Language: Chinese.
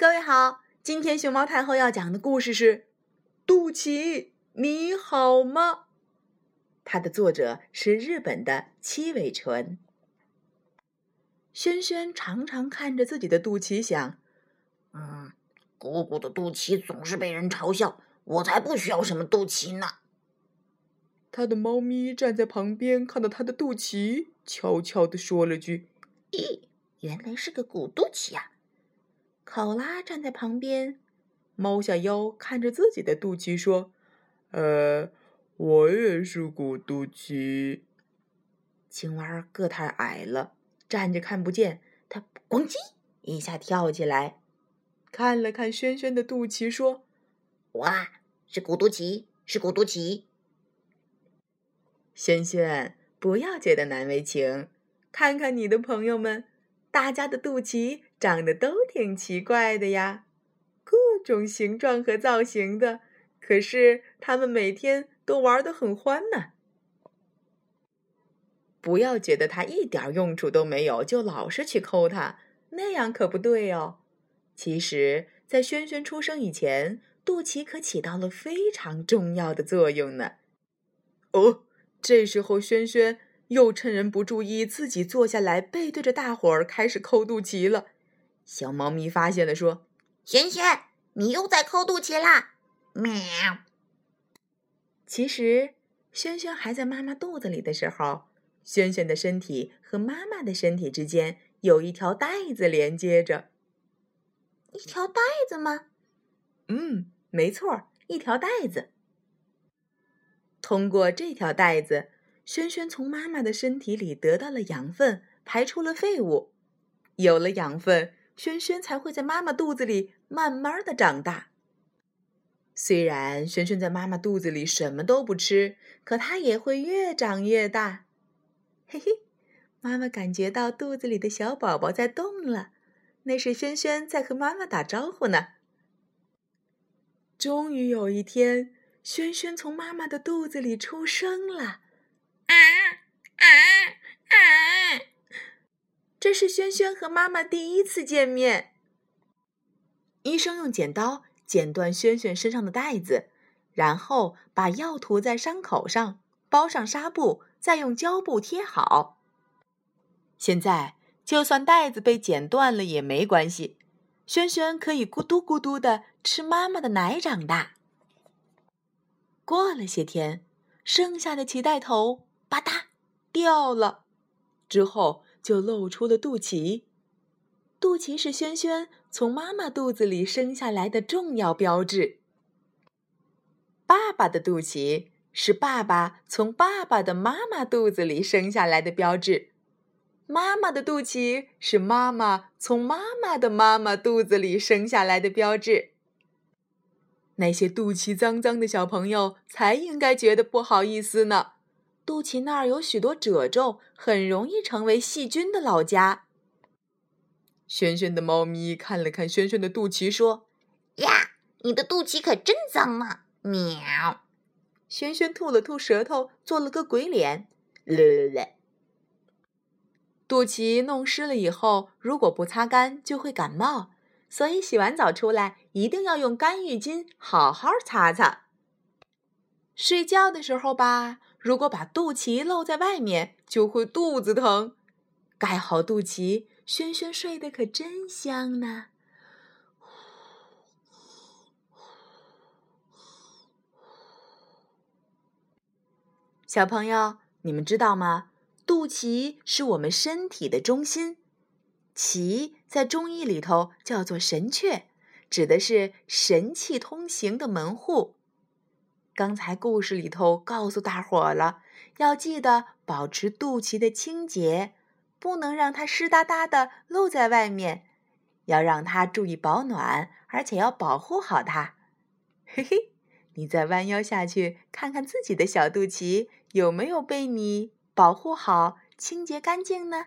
各位好，今天熊猫太后要讲的故事是《肚脐你好吗》。它的作者是日本的七尾纯。轩轩常常看着自己的肚脐，想：“嗯，姑姑的肚脐总是被人嘲笑，我才不需要什么肚脐呢。”他的猫咪站在旁边，看到他的肚脐，悄悄地说了句：“咦，原来是个鼓肚脐呀。”考拉站在旁边，猫下腰看着自己的肚脐说：“呃，我也是鼓肚脐。”青蛙个太矮了，站着看不见。它咣叽一下跳起来，看了看轩轩的肚脐，说：“哇，是鼓肚脐，是鼓肚脐。”轩轩，不要觉得难为情，看看你的朋友们。大家的肚脐长得都挺奇怪的呀，各种形状和造型的。可是他们每天都玩得很欢呢。不要觉得它一点用处都没有，就老是去抠它，那样可不对哦。其实，在轩轩出生以前，肚脐可起到了非常重要的作用呢。哦，这时候轩轩。又趁人不注意，自己坐下来，背对着大伙儿开始抠肚脐了。小猫咪发现了，说：“轩轩，你又在抠肚脐啦！”喵。其实，轩轩还在妈妈肚子里的时候，轩轩的身体和妈妈的身体之间有一条带子连接着。一条带子吗？嗯，没错，一条带子。通过这条带子。轩轩从妈妈的身体里得到了养分，排出了废物。有了养分，轩轩才会在妈妈肚子里慢慢的长大。虽然轩轩在妈妈肚子里什么都不吃，可他也会越长越大。嘿嘿，妈妈感觉到肚子里的小宝宝在动了，那是轩轩在和妈妈打招呼呢。终于有一天，轩轩从妈妈的肚子里出生了。啊啊啊这是轩轩和妈妈第一次见面。医生用剪刀剪断轩轩身上的带子，然后把药涂在伤口上，包上纱布，再用胶布贴好。现在，就算带子被剪断了也没关系，轩轩可以咕嘟咕嘟的吃妈妈的奶长大。过了些天，剩下的脐带头吧嗒掉了，之后。就露出了肚脐，肚脐是轩轩从妈妈肚子里生下来的重要标志。爸爸的肚脐是爸爸从爸爸的妈妈肚子里生下来的标志，妈妈的肚脐是妈妈从妈妈的妈妈肚子里生下来的标志。那些肚脐脏脏的小朋友才应该觉得不好意思呢。肚脐那儿有许多褶皱，很容易成为细菌的老家。轩轩的猫咪看了看轩轩的肚脐，说：“呀，你的肚脐可真脏嘛！”喵。轩轩吐了吐舌头，做了个鬼脸。嘞嘞。肚脐弄湿了以后，如果不擦干就会感冒，所以洗完澡出来一定要用干浴巾好好擦擦。睡觉的时候吧。如果把肚脐露在外面，就会肚子疼。盖好肚脐，轩轩睡得可真香呢。小朋友，你们知道吗？肚脐是我们身体的中心，脐在中医里头叫做神阙，指的是神气通行的门户。刚才故事里头告诉大伙了，要记得保持肚脐的清洁，不能让它湿哒哒的露在外面，要让它注意保暖，而且要保护好它。嘿嘿，你再弯腰下去看看自己的小肚脐有没有被你保护好、清洁干净呢？